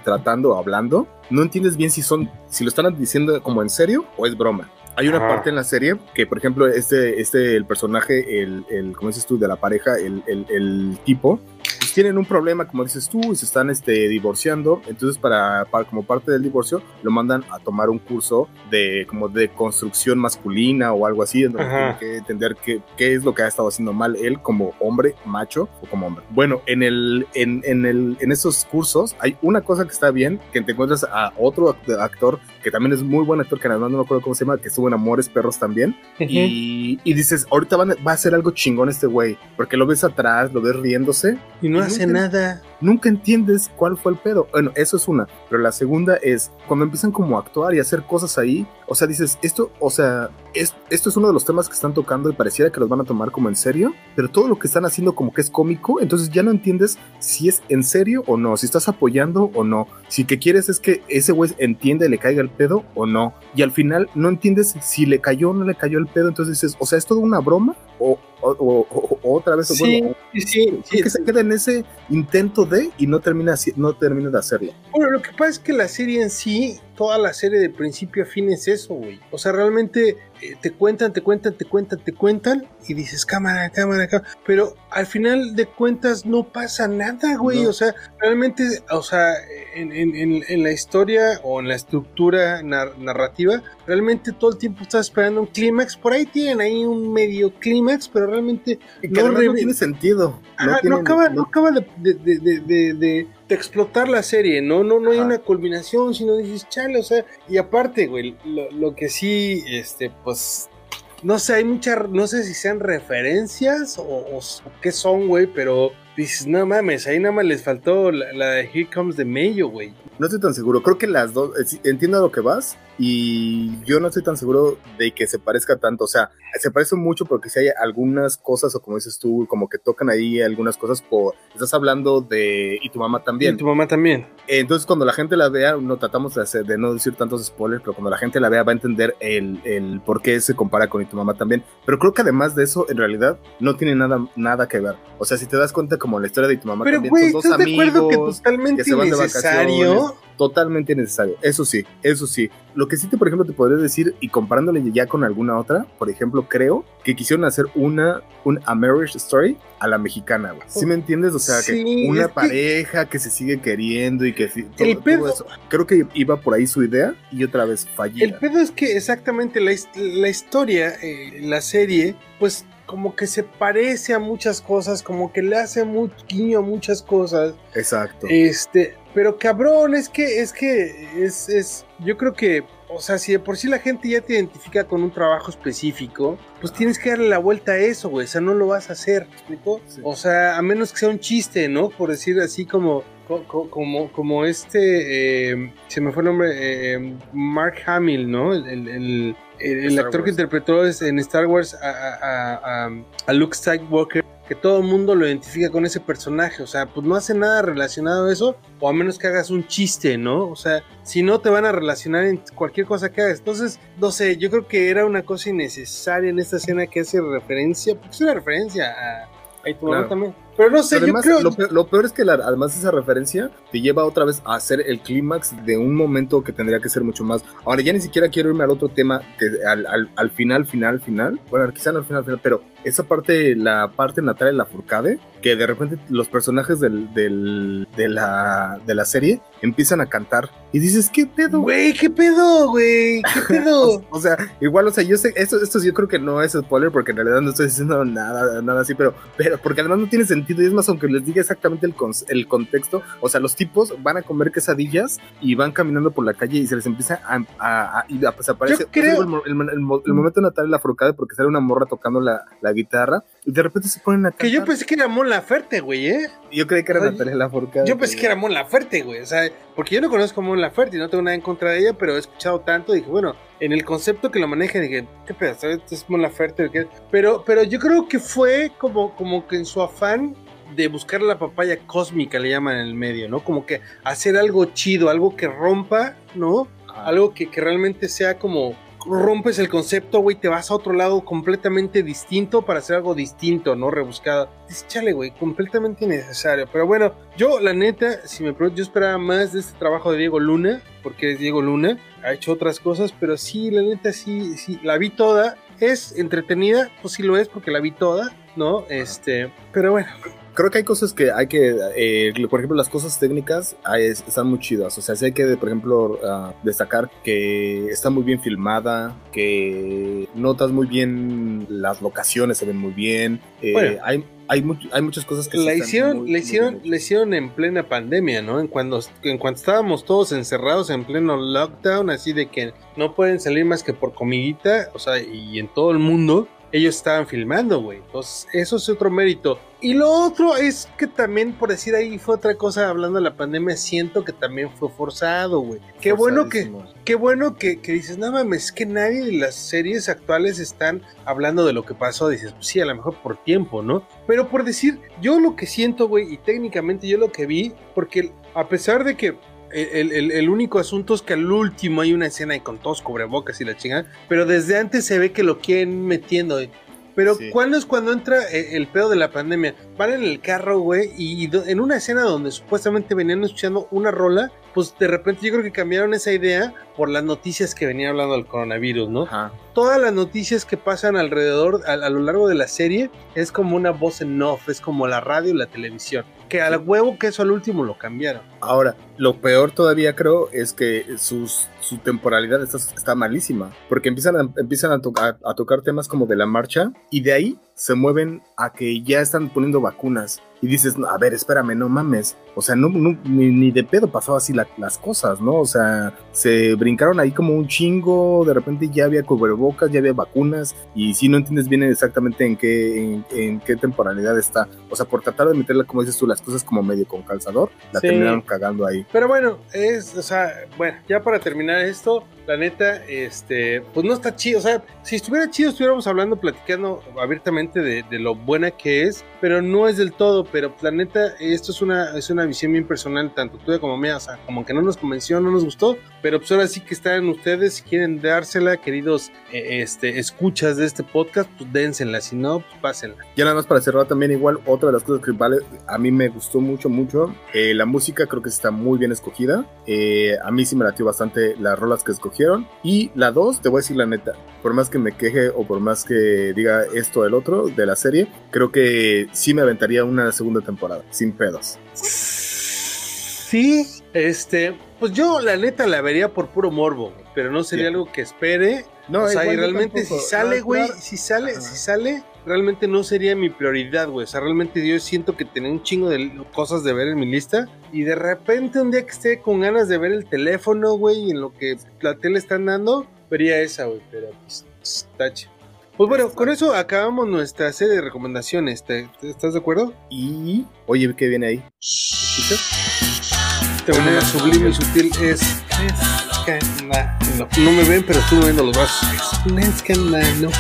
tratando o hablando, no entiendes bien si son, si lo están diciendo como en serio o es broma. Hay una parte en la serie que, por ejemplo, este, este, el personaje, el, el como dices tú, de la pareja, el, el, el tipo, pues tienen un problema, como dices tú, y se están este, divorciando. Entonces, para, para, como parte del divorcio, lo mandan a tomar un curso de como de construcción masculina o algo así, donde tiene que entender qué, qué, es lo que ha estado haciendo mal él como hombre, macho o como hombre. Bueno, en, el, en, en, el, en esos cursos hay una cosa que está bien, que te encuentras a otro actor que también es muy buen actor, que además no me acuerdo cómo se llama, que estuvo en Amores Perros también. y, Y, y dices, ahorita van, va a hacer algo chingón este güey, porque lo ves atrás, lo ves riéndose. Y no hace nada. Nunca entiendes cuál fue el pedo. Bueno, eso es una. Pero la segunda es cuando empiezan como a actuar y a hacer cosas ahí. O sea, dices, esto, o sea, es- esto es uno de los temas que están tocando y pareciera que los van a tomar como en serio. Pero todo lo que están haciendo como que es cómico. Entonces ya no entiendes si es en serio o no. Si estás apoyando o no. Si que quieres es que ese güey entienda y le caiga el pedo o no. Y al final no entiendes si le cayó o no le cayó el pedo. Entonces dices, o sea, ¿es todo una broma? O, o- o- o- otra vez, Sí, bueno, sí, sí, sí. que se queda en ese intento de y no termina, no termina de hacerlo. Bueno, lo que pasa es que la serie en sí, toda la serie de principio a fin es eso, güey. O sea, realmente eh, te cuentan, te cuentan, te cuentan, te cuentan y dices cámara, cámara, cámara. Pero al final de cuentas no pasa nada, güey. No. O sea, realmente, o sea, en, en- en- en la historia o en la estructura nar- narrativa, realmente todo el tiempo estás esperando un clímax. Por ahí tienen ahí un medio clímax, pero realmente Y No que tiene sentido. Ajá, no, acaba, no no- acaba de, de- de- de- de- explotar la serie, ¿no? No, no hay una culminación, sino dices, chale, o sea, y aparte, güey, lo, lo que sí, este, pues, no sé, hay muchas, no sé si sean referencias o, o qué son, güey, pero dices, no mames, ahí nada más les faltó la, la de Here Comes the Mayo, güey. No estoy tan seguro. Creo que las dos. eh, Entiendo a lo que vas. Y yo no estoy tan seguro de que se parezca tanto. O sea, se parece mucho porque si hay algunas cosas, o como dices tú, como que tocan ahí algunas cosas. Por, estás hablando de. Y tu mamá también. Y tu mamá también. Entonces, cuando la gente la vea, no tratamos de, hacer, de no decir tantos spoilers, pero cuando la gente la vea va a entender el, el por qué se compara con Y tu mamá también. Pero creo que además de eso, en realidad, no tiene nada, nada que ver. O sea, si te das cuenta, como la historia de tu mamá Pero, güey, son dos ¿estás de acuerdo que totalmente que innecesario? totalmente necesario. Eso sí, eso sí. Lo que sí te, por ejemplo, te podría decir, y comparándole ya con alguna otra, por ejemplo, creo que quisieron hacer una, un A Marriage Story a la mexicana, güey. ¿Sí me entiendes? O sea, Sí, que una es que- pareja que se sigue queriendo y que todo, El todo pedo- eso. Creo que iba por ahí su idea y otra vez fallida. El pedo es que exactamente la, la historia, eh, la serie, pues como que se parece a muchas cosas, como que le hace mucho guiño a muchas cosas. Exacto. Este, pero cabrón, es que, es que, es, es, yo creo que, o sea, si de por sí la gente ya te identifica con un trabajo específico, pues tienes que darle la vuelta a eso, güey, o sea, no lo vas a hacer, ¿me explico? Sí. O sea, a menos que sea un chiste, ¿no? Por decir así como, co- co- como, como este, eh, se me fue el nombre, eh, Mark Hamill, ¿no? El, el- actor que interpretó en Star Wars a, a- a- a- Luke Skywalker, que todo el mundo lo identifica con ese personaje, o sea, pues no hace nada relacionado a eso, o a menos que hagas un chiste, ¿no? O sea, si no te van a relacionar en cualquier cosa que hagas. Entonces, no sé, yo creo que era una cosa innecesaria en esta escena que hace referencia, porque es una referencia a, a tu mamá también. Pero no sé, Pero yo además, creo... lo, peor, lo peor es que la- además esa referencia te lleva otra vez a hacer el clímax de un momento que tendría que ser mucho más. Ahora ya ni siquiera quiero irme al otro tema, que al, al, al final, final, final. Bueno, quizá no al final, final, pero esa parte, la parte Natalia Lafourcade, que de repente los personajes del, del- de, la, de la serie empiezan a cantar y dices, ¿qué pedo? Güey, ¿qué pedo, güey? ¿Qué pedo? O sea, igual, o sea, yo sé, esto, esto yo creo que no es spoiler porque en realidad no estoy diciendo nada, nada así, pero, pero porque además no tiene sentido y es más, aunque les diga exactamente el, cons- el contexto, o sea, los tipos van a comer quesadillas y van caminando por la calle y se les empieza a, a, a- y a- pues aparece Yo creo- el, el el mo- el momento de Natalia Lafourcade porque sale una morra tocando la, la guitarra y de repente se ponen a cantar. que yo pensé que era Mon Laferte, güey, ¿eh? Yo creí que era Oye, Natalia Lafourcade. Yo pensé que era Mon Laferte, güey. O sea, porque yo no conozco a Mon Laferte y no tengo nada en contra de ella, pero he escuchado tanto. Dije, bueno, en el concepto que lo maneja, dije, ¿qué? ¿Sabes? Este es Mon Laferte. Pero, pero yo creo que fue como, como que en su afán de buscar la papaya cósmica, le llaman en el medio, ¿no? Como que hacer algo chido, algo que rompa, ¿no? Ah, Algo que, que realmente sea como rompes el concepto, güey, te vas a otro lado completamente distinto para hacer algo distinto, ¿no? Rebuscado. Dices, chale, güey, completamente innecesario. Pero bueno, yo, la neta, si me pregunto, yo esperaba más de este trabajo de Diego Luna, porque es Diego Luna, ha hecho otras cosas, pero sí, la neta, sí, sí, la vi toda. Es entretenida, pues sí lo es, porque la vi toda, ¿no? Este, pero bueno, creo que hay cosas que hay que, eh, por ejemplo, las cosas técnicas ah, es- están muy chidas. O sea, sí hay que, por ejemplo, ah, destacar que está muy bien filmada, que notas muy bien las locaciones, se ven muy bien. eh, Bueno. hay, hay, much- hay muchas cosas que la están hicieron, muy- la hicieron, la hicieron en plena pandemia, ¿no? En cuando, en cuando estábamos todos encerrados en pleno lockdown, así de que no pueden salir más que por comidita, o sea, y en todo el mundo. Ellos estaban filmando, güey. Entonces, eso es otro mérito. Y lo otro es que también, por decir ahí, fue otra cosa hablando de la pandemia, siento que también fue forzado, güey. Qué bueno que, qué bueno que, que, dices, no mames, es que nadie de las series actuales están hablando de lo que pasó. Dices, pues sí, a lo mejor por tiempo, ¿no? Pero por decir, yo lo que siento, güey, y técnicamente yo lo que vi, porque a pesar de que el, único asunto es que al último hay una escena y con todos cubrebocas y la chingada, pero desde antes se ve que lo quieren metiendo. Pero ¿cuándo es cuando entra eh, el pedo de la pandemia? Van en el carro, güey, y en una escena donde supuestamente venían escuchando una rola, pues de repente yo creo que cambiaron esa idea por las noticias que venía hablando del coronavirus, ¿no? Todas las noticias que pasan alrededor, a, lo largo de la serie, es como una voz en off, es como la radio y la televisión. Que al huevo que eso al último lo cambiaron. Ahora, lo peor todavía creo es que sus, su temporalidad está, está malísima, porque empiezan, a, empiezan a, a tocar temas como de la marcha y de ahí se mueven a que ya están poniendo vacunas y dices, a ver, espérame, no mames. O sea, no, ni, de pedo pasó así las cosas, ¿no? O sea, se brincaron ahí como un chingo, de repente ya había cubrebocas, ya había vacunas, y si no entiendes bien exactamente en qué, en, qué temporalidad está. O sea, por tratar de meterla, como dices tú, las cosas como medio con calzador, la terminaron cagando ahí. Pero bueno, es, o sea, bueno, ya para terminar esto, la neta, este, pues no está chido. O sea, si estuviera chido, estuviéramos hablando, platicando abiertamente de, lo buena que es, pero no es del todo. Pero la neta, esto es una, es una visión bien personal, tanto tuya como mía. O sea, como que no nos convenció, no nos gustó, pero pues ahora sí que están ustedes. Si quieren dársela, queridos eh, este, escuchas de este podcast, pues dénsela. Si no, pues pásenla. Ya nada más para cerrar también, igual, otra de las cosas que vale, a mí me gustó mucho, mucho. Eh, la música creo que está muy bien escogida. Eh, a mí sí me latió bastante las rolas que escogí y la 2, te voy a decir la neta, por más que me queje o por más que diga esto o el otro de la serie, creo que sí me aventaría una segunda temporada, sin pedos. Sí, este, pues yo la neta la vería por puro morbo, pero no sería algo que espere. No, o sea, y realmente si sale, güey, si sale, si sale, realmente no sería mi prioridad, güey. O sea, realmente yo siento que tenía un chingo de cosas de ver en mi lista. Y de repente un día que esté con ganas de ver el teléfono, güey, y en lo que la tele están dando, vería esa, güey. Pero pues, tache. Pues bueno, con eso acabamos nuestra serie de recomendaciones. ¿Estás de acuerdo? Y. Oye, ¿qué viene ahí? De manera sublime y sutil es. No, no me ven, pero estoy moviendo los brazos. Es no.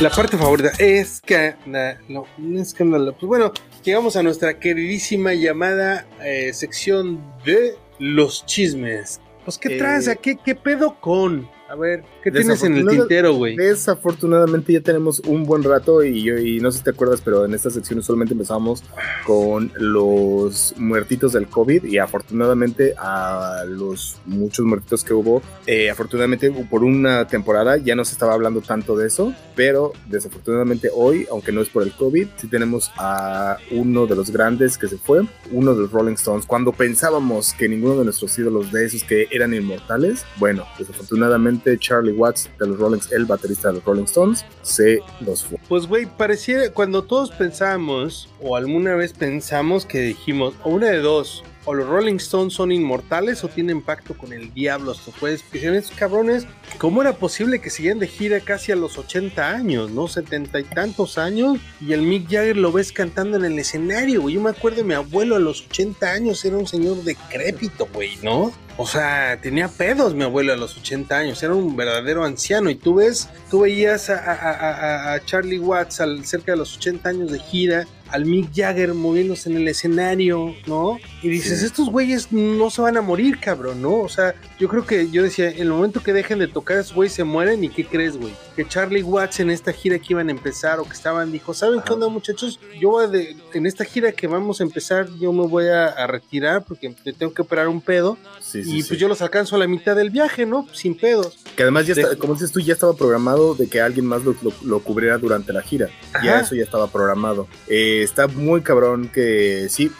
La parte favorita es escándalo, escándalo. Pues bueno, llegamos a nuestra queridísima llamada eh, sección de los chismes. Pues, ¿qué eh, ¿Qué, ¿Qué pedo con? A ver, ¿qué tienes en el tintero, güey? Desafortunadamente ya tenemos un buen rato y, y no sé si te acuerdas, pero en esta sección solamente empezamos con los muertitos del COVID y afortunadamente a los muchos muertitos que hubo, eh, afortunadamente por una temporada ya no se estaba hablando tanto de eso, pero desafortunadamente hoy, aunque no es por el COVID, sí tenemos a uno de los grandes que se fue, uno de los Rolling Stones. Cuando pensábamos que ninguno de nuestros ídolos de esos que eran inmortales, bueno, desafortunadamente Charlie Watts de los Rolling el baterista de los Rolling Stones, se los fue. Pues güey, pareciera cuando todos pensamos o alguna vez pensamos que dijimos, o una de dos, o los Rolling Stones son inmortales o tienen pacto con el diablo. Esto puedes decir, estos cabrones, ¿cómo era posible que siguieran de gira casi a los 80 años, no? 70 y tantos años. Y el Mick Jagger lo ves cantando en el escenario, güey. Yo me acuerdo de mi abuelo a los 80 años, era un señor decrépito, güey, ¿no? O sea, tenía pedos mi abuelo a los 80 años, era un verdadero anciano. Y tú ves, tú veías a, Charlie Watts al, cerca de los 80 años de gira, al Mick Jagger moviéndose en el escenario, ¿no? Y dices, estos güeyes no se van a morir, cabrón, ¿no? O sea, yo creo que yo decía, en el momento que dejen de tocar, esos güeyes se mueren. ¿Y qué crees, güey? Que Charlie Watts en esta gira que iban a empezar o que estaban, dijo, ¿saben qué onda, muchachos? Yo voy de, en esta gira que vamos a empezar, yo me voy a, retirar porque tengo que operar un pedo. Sí, y pues yo los alcanzo a la mitad del viaje, ¿no? Sin pedos. Que además ya está, como dices tú, ya estaba programado de que alguien más lo, cubriera durante la gira. Ya eso ya estaba programado. Eh, está muy cabrón que sí,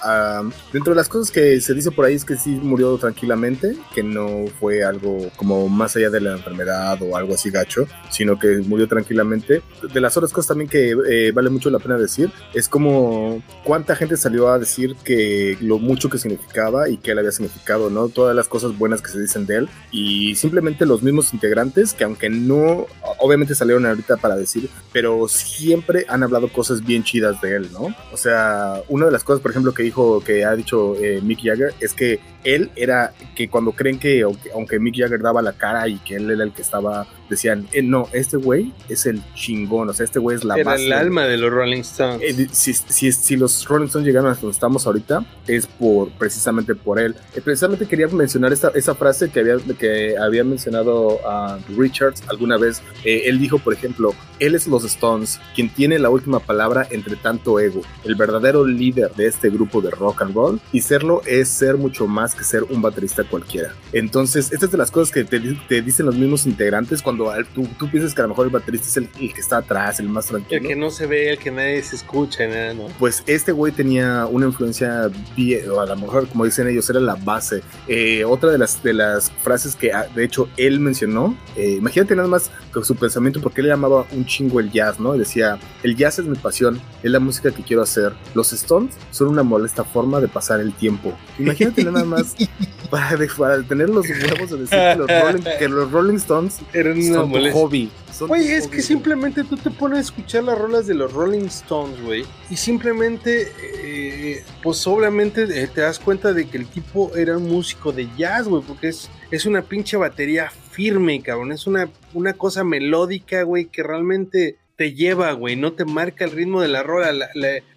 dentro de las cosas que se dice por ahí es que sí murió tranquilamente, que no fue algo como más allá de la enfermedad o algo así gacho, sino que murió tranquilamente. De las otras cosas también que eh, vale mucho la pena decir, es como cuánta gente salió a decir que lo mucho que significaba y que él había significado, ¿no? Todas las cosas buenas que se dicen de él y simplemente los mismos integrantes que aunque no, obviamente salieron ahorita para decir, pero siempre han hablado cosas bien chidas de él, ¿no? O sea, una de las cosas, por ejemplo, que dijo, que ha dicho eh, Mick Jagger, es que él era, que cuando creen que, aunque Mick Jagger daba la cara y que él era el que estaba, decían, eh, no, este güey es el chingón, o sea, este güey es la era el alma de los Rolling Stones. Eh, si, si, los Rolling Stones llegaron a donde estamos ahorita, es por, precisamente por él. precisamente quería mencionar esta, esa frase que había, que había mencionado a Richards alguna vez. Él dijo, por ejemplo, él es los Stones, quien tiene la última palabra entre tanto ego, el verdadero líder de este grupo de rock and roll, y serlo es ser mucho más que ser un baterista cualquiera. Entonces, estas es de las cosas que te, dicen los mismos integrantes cuando tú, tú, piensas que a lo mejor el baterista es el, que está atrás, el más tranquilo. El que no se ve, el que nadie se escucha, nada, ¿no? Pues este güey tenía una influencia, bien, o a lo mejor, como dicen ellos, era la base. Eh, otra de las, de las frases que, ah, de hecho, él mencionó, eh, imagínate nada más con su pensamiento, porque él llamaba un chingo el jazz, ¿no? decía, el jazz es mi pasión, es la música que quiero hacer. Los Stones son una molesta forma de pasar el tiempo. Imagínate nada más para, tener los huevos de decir que los Rolling, Stones eran son un hobby. Güey, es que simplemente tú te pones a escuchar las rolas de los Rolling Stones, güey, y simplemente, eh, pues obviamente eh, te das cuenta de que el tipo era un músico de jazz, güey, porque es, es una pinche batería firme, cabrón, es una, una cosa melódica, güey, que realmente te lleva, güey, no te marca el ritmo de la rola.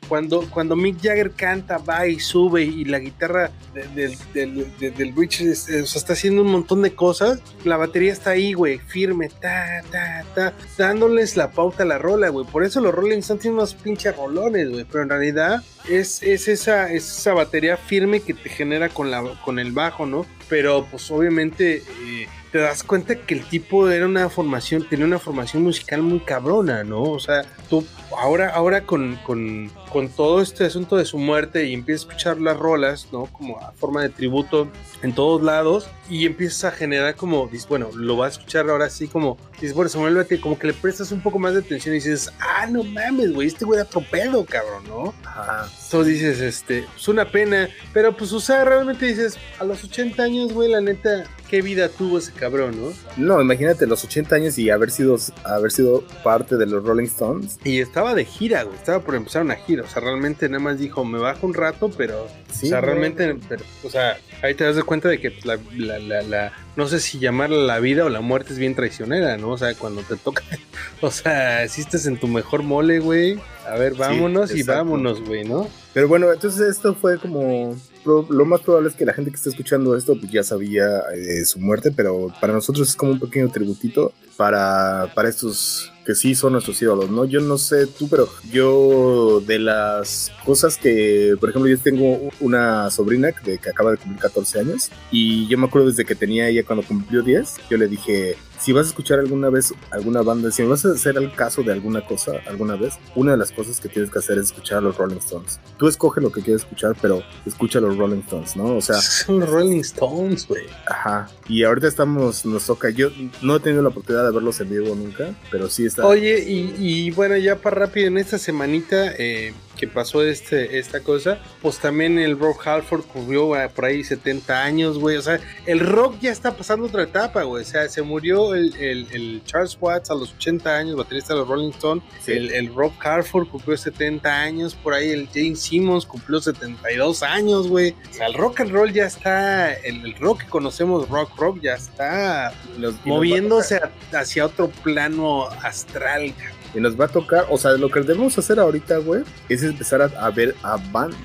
cuando, cuando Mick Jagger canta, va y sube y la guitarra del, del, Richard está haciendo un montón de cosas, la batería está ahí, güey, firme, ta, ta, ta, dándoles la pauta a la rola, güey. Por eso los Rolling Stones tienen unos pinches rolones, güey, pero en realidad es, es, esa, esa batería firme que te genera con, la, con el bajo, ¿no? Pero pues obviamente... Eh, te das cuenta que el tipo era una formación, tenía una formación musical muy cabrona, ¿no? O sea, tú ahora, ahora con, con, con todo este asunto de su muerte y empiezas a escuchar las rolas, ¿no? Como a forma de tributo en todos lados y empiezas a generar como, bueno, lo vas a escuchar ahora sí como, dices, bueno, Samuel como que le prestas un poco más de atención y dices, ah, no mames, güey, este güey atropello, cabrón, ¿no? Ajá. Entonces dices, este, es una pena, pero pues, o sea, realmente dices, a los 80 años, güey, la neta, qué vida tuvo ese cabrón, ¿no? No, imagínate los 80 años y haber sido, haber sido parte de los Rolling Stones. Y estaba de gira, güey, estaba por empezar una gira, o sea, realmente nada más dijo, me bajo un rato, pero, sí, o sea, realmente, o sea, ahí te das de cuenta de que la, la, la, no sé si llamarla la vida o la muerte es bien traicionera, ¿no? O sea, cuando te toca, o sea, si estás en tu mejor mole, güey, a ver, vámonos y vámonos, güey, ¿no? Pero bueno, entonces esto fue como lo más probable es que la gente que está escuchando esto pues ya sabía eh, su muerte, pero para nosotros es como un pequeño tributito para, para estos que sí son nuestros ídolos, ¿no? Yo no sé tú, pero yo de las cosas que, por ejemplo, yo tengo una sobrina que, que acaba de cumplir 14 años y yo me acuerdo desde que tenía ella cuando cumplió 10, yo le dije, si vas a escuchar alguna vez alguna banda, si vas a hacer el caso de alguna cosa alguna vez, una de las cosas que tienes que hacer es escuchar a los Rolling Stones. Tú escoge lo que quieres escuchar, pero escucha a los Rolling Stones, ¿no? O sea, son los Rolling Stones, güey. Ajá. Y ahorita estamos, nos toca, yo no he tenido la oportunidad de verlos en vivo nunca, pero sí está. Oye, y, y bueno, ya para rápido, en esta semanita, eh, que pasó este, esta cosa, pues también el Rock Halford cubrió por ahí 70 años, güey. O sea, el rock ya está pasando otra etapa, güey. O sea, se murió el, el, Charles Watts a los 80 años, baterista de los Rolling Stones. El, el, Rob Halford cumplió 70 años, por ahí el James Simmons cumplió 72 años, güey. O sea, el rock and roll ya está, el, rock que conocemos, rock rock, ya está moviéndose hacia otro plano astral, y nos va a tocar, o sea, lo que debemos hacer ahorita, güey, es empezar a, ver a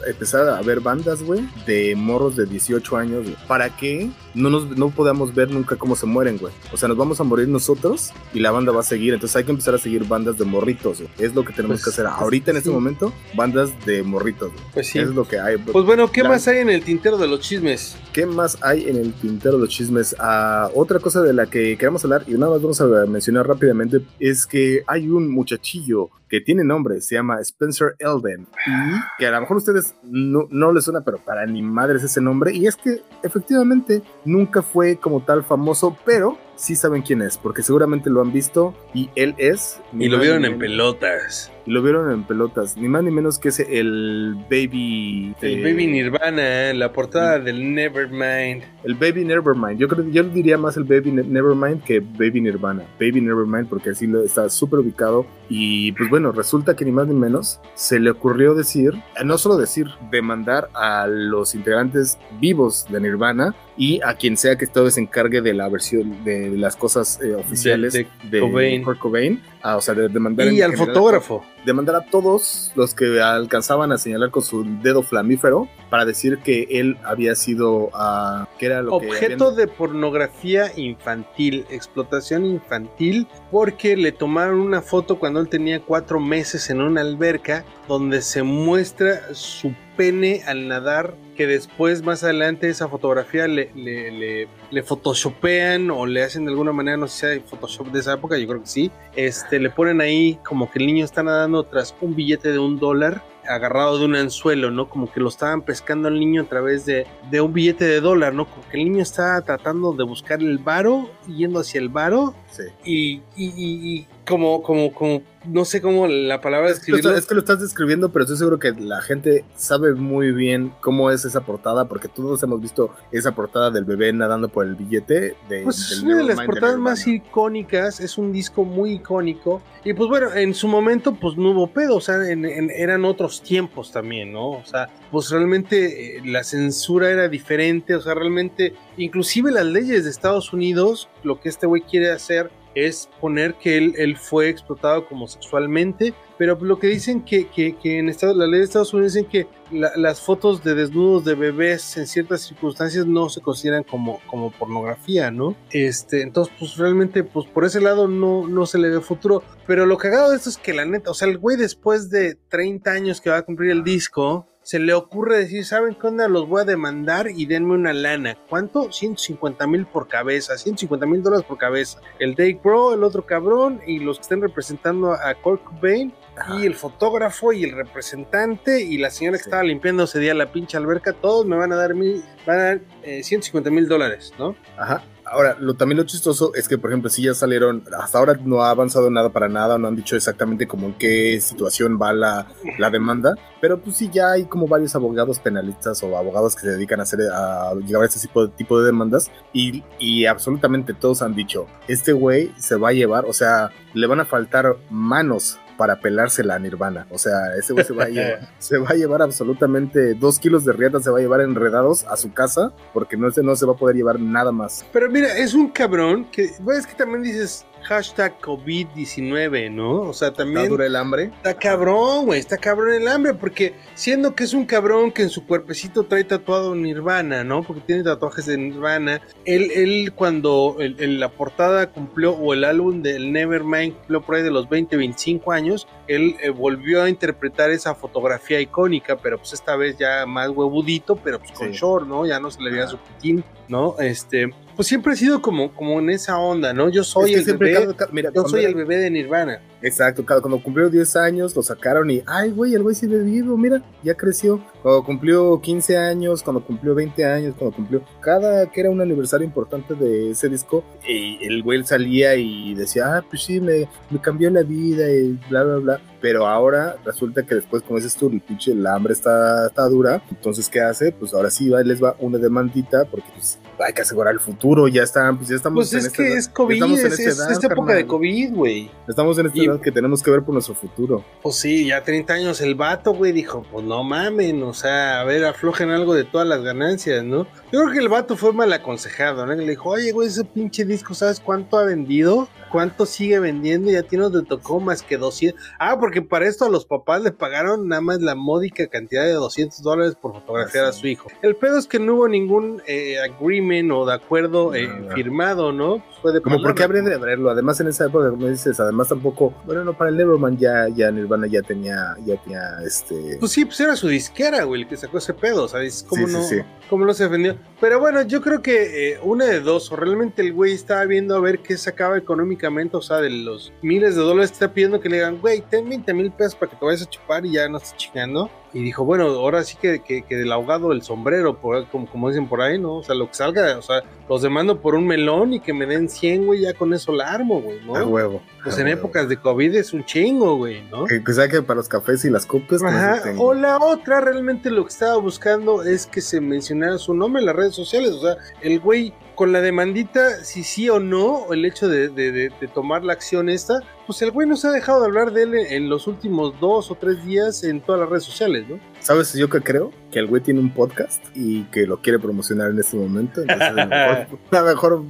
empezar a ver bandas, güey, de morros de 18 años, ¿Para qué? No, nos, no podamos ver nunca cómo se mueren, güey. O sea, nos vamos a morir nosotros y la banda va a seguir. Entonces hay que empezar a seguir bandas de morritos, güey. Es lo que tenemos Pues, que hacer ahorita en este sí. momento, bandas de morritos, güey. Pues sí. Es lo que hay. Pues bueno, ¿qué La- más hay en el tintero de los chismes? ¿Qué más hay en el tintero de los chismes? Ah, otra cosa de la que queremos hablar y nada más vamos a mencionar rápidamente es que hay un muchachillo que tiene nombre, se llama Spencer Elden y que a lo mejor a ustedes no, no les suena, pero para ni madres ese nombre y es que efectivamente nunca fue como tal famoso, pero sí saben quién es, porque seguramente lo han visto y él es... Y lo vieron en pelotas. y lo vieron en pelotas, ni más ni menos que ese el Baby... El eh, Baby Nirvana, la portada del Nevermind. El Baby Nevermind. Yo creo yo diría más el Baby Ne- Nevermind que Baby Nirvana. Baby Nevermind porque así lo está súper ubicado. Y pues bueno, resulta que ni más ni menos se le ocurrió decir, eh, no solo decir, demandar a los integrantes vivos de Nirvana y a quien sea que vez se encargue de la versión de las cosas eh, oficiales de de, Cobain. Kurt Cobain. Ah, o sea, de demandar Y en al fotógrafo. Demandar a todos los que alcanzaban a señalar con su dedo flamífero para decir que él había sido ah, que era lo Objeto de pornografía infantil, explotación infantil, porque le tomaron una foto cuando él tenía cuatro meses en una alberca donde se muestra su pene al nadar, que después más adelante esa fotografía le, le, le, le photoshopean o le hacen de alguna manera, no sé si hay Photoshop de esa época, yo creo que sí, este, le ponen ahí como que el niño está nadando tras un billete de un dólar agarrado de un anzuelo, ¿no? Como que lo estaban pescando al niño a través de, de un billete de dólar, ¿no? Como que el niño estaba tratando de buscar el varo, yendo hacia el varo, Sí. y, y, y- y como, como, como, no sé cómo la palabra Es que, lo describirlo. estás- es que lo estás describiendo, pero estoy seguro que la gente sabe muy bien cómo es esa portada, porque todos hemos visto esa portada del bebé nadando por el billete. De, Pues es una de las portadas más icónicas, es un disco muy icónico. Y pues bueno, en su momento pues no hubo pedo, o sea, en- en- eran otros tiempos también, ¿no? O sea, pues realmente eh, la censura era diferente, o sea, realmente, inclusive las leyes de Estados Unidos, lo que este güey quiere hacer es poner que él, él fue explotado como sexualmente, pero lo que dicen que, que, en Estados, la ley de Estados Unidos dicen que la- las fotos de desnudos de bebés en ciertas circunstancias no se consideran como, como pornografía, ¿no? Este, entonces, pues realmente, pues por ese lado no, no se le ve futuro. Pero lo cagado de esto es que la neta, o sea, el güey después de 30 años que va a cumplir el disco, se le ocurre decir, ¿saben qué onda? Los voy a demandar y denme una lana. ¿Cuánto? 150 mil por cabeza, 150 mil dólares por cabeza. El Dave Bro, el otro cabrón y los que estén representando a Kurt Cobain Ajá. y el fotógrafo y el representante y la señora que Sí. estaba limpiando ese día la pinche alberca, todos me van a dar mil, van a dar eh, 150 mil dólares, ¿no? Ajá. Ahora, lo, también lo chistoso es que, por ejemplo, si ya salieron, hasta ahora no ha avanzado nada para nada, no han dicho exactamente como en qué situación va la, la demanda, pero pues sí ya hay como varios abogados penalistas o abogados que se dedican a hacer, a llevar este tipo de, tipo de demandas y, y absolutamente todos han dicho, este güey se va a llevar, o sea, le van a faltar manos para pelársela a Nirvana. O sea, ese güey se va a llevar, se va a llevar absolutamente dos kilos de riata, se va a llevar enredados a su casa, porque no se, no se va a poder llevar nada más. Pero mira, es un cabrón que, bueno, es que también dices hashtag COVID-19, ¿no? O sea, Está también dura el hambre. está cabrón, güey, está cabrón el hambre, porque siendo que es un cabrón que en su cuerpecito trae tatuado Nirvana, ¿no? Porque tiene tatuajes de Nirvana. Él, él cuando el- el- la portada cumplió, o el álbum del Nevermind cumplió por ahí de los 20, 25 años, él eh, volvió a interpretar esa fotografía icónica, pero pues esta vez ya más huevudito, pero pues con Sí. short, ¿no? Ya no se le veía su pitín, ¿no? Este, pues siempre ha sido como, como en esa onda, ¿no? Yo soy Es que el bebé, cada- mira, yo soy era- el bebé de Nirvana. Exacto, cuando cumplió 10 años lo sacaron y, ay, güey, el güey sigue vivo, mira, ya creció. Cuando cumplió 15 años, cuando cumplió 20 años, cuando cumplió, cada que era un aniversario importante de ese disco, y el güey salía y decía, ah, pues sí, me, me cambió la vida y bla, bla, bla. Pero ahora resulta que después, como dices tú, el pinche, el hambre está, está dura. Entonces, ¿qué hace? Pues ahora sí va, les va una demandita porque pues hay que asegurar el futuro. Ya están, pues ya estamos Pues en es esta que edad- es COVID, es, esta es edad, esta época de. COVID, güey. Estamos en esta Y- que tenemos que ver por nuestro futuro. Pues sí, ya 30 años el vato, güey, dijo, pues no mamen, o sea, a ver, aflojen algo de todas las ganancias, ¿no? Yo creo que el vato fue mal aconsejado, ¿no? Le dijo, oye, güey, ese pinche disco, ¿sabes cuánto ha vendido? cuánto sigue vendiendo, ya tiene de tocó más que 200. Ah, porque para esto a los papás le pagaron nada más la módica cantidad de 200 dólares por fotografiar a su hijo. El pedo es que no hubo ningún eh, agreement o de acuerdo eh, firmado, ¿no? Fue de Como porque habría de verlo. Además, en esa época, como dices, además tampoco, bueno, no, para el Neverman ya, ya Nirvana ya tenía, ya tenía este. Pues sí, pues era su disquera, güey, el que sacó ese pedo, ¿sabes? ¿Cómo no? ¿Cómo no se defendió? Pero bueno, yo creo que eh, una de dos, o realmente el güey estaba viendo a ver qué sacaba económicamente, o sea, de los miles de dólares está pidiendo que le digan, güey, ten 20 mil pesos para que te vayas a chupar y ya no estés chingando. Y dijo, bueno, ahora sí que, que, del ahogado el sombrero, por, como, como dicen por ahí, ¿no? O sea, lo que salga, o sea, los demando por un melón y que me den 100, güey, ya con eso la armo, güey, ¿no? A huevo. Pues en épocas de COVID es un chingo, güey, ¿no? Que, que sea que para los cafés y las copias. Ajá. O la otra, realmente lo que estaba buscando es que se mencionara su nombre en las redes sociales. O sea, el güey con la demandita, si sí o no, el hecho de, tomar la acción esta, pues el güey no se ha dejado de hablar de él en los últimos dos o tres días en todas las redes sociales, ¿no? ¿Sabes yo qué creo? Que el güey tiene un podcast y que lo quiere promocionar en este momento. Entonces, la, mejor,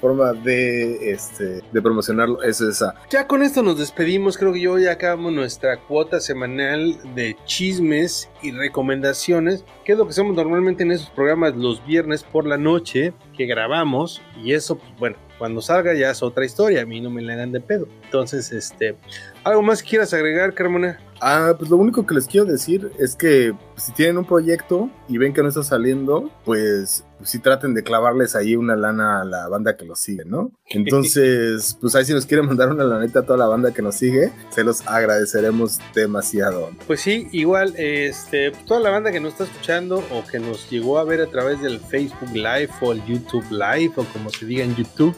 forma de, este, de promocionarlo es esa. Ya con esto nos despedimos. Creo que yo ya acabamos nuestra cuota semanal de chismes y recomendaciones, que es lo que hacemos normalmente en esos programas los viernes por la noche que grabamos. Y eso, pues bueno, cuando salga ya es otra historia. A mí no me la hagan de pedo. Entonces, este, ¿algo más quieras agregar, Carmona? Ah, pues lo único que les quiero decir es que si tienen un proyecto y ven que no está saliendo, pues pues sí traten de clavarles ahí una lana a la banda que los sigue, ¿no? Entonces, pues ahí si nos quieren mandar una lanita a toda la banda que nos sigue, se los agradeceremos demasiado. Pues sí, igual, este, toda la banda que nos está escuchando o que nos llegó a ver a través del Facebook Live o el YouTube Live o como se diga en YouTube,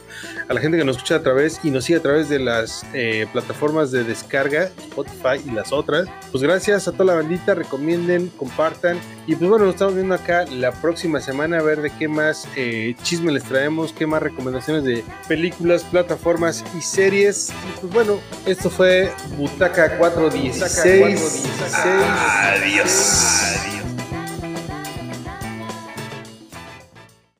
a la gente que nos escucha a través y nos sigue a través de las eh, plataformas de descarga, Spotify y las otras, pues gracias a toda la bandita, recomienden, compartan y pues bueno, nos estamos viendo acá la próxima semana a ver qué más eh, chisme les traemos, qué más recomendaciones de películas, plataformas y series. Y pues bueno, esto fue Butaca 416. Adiós. Adiós.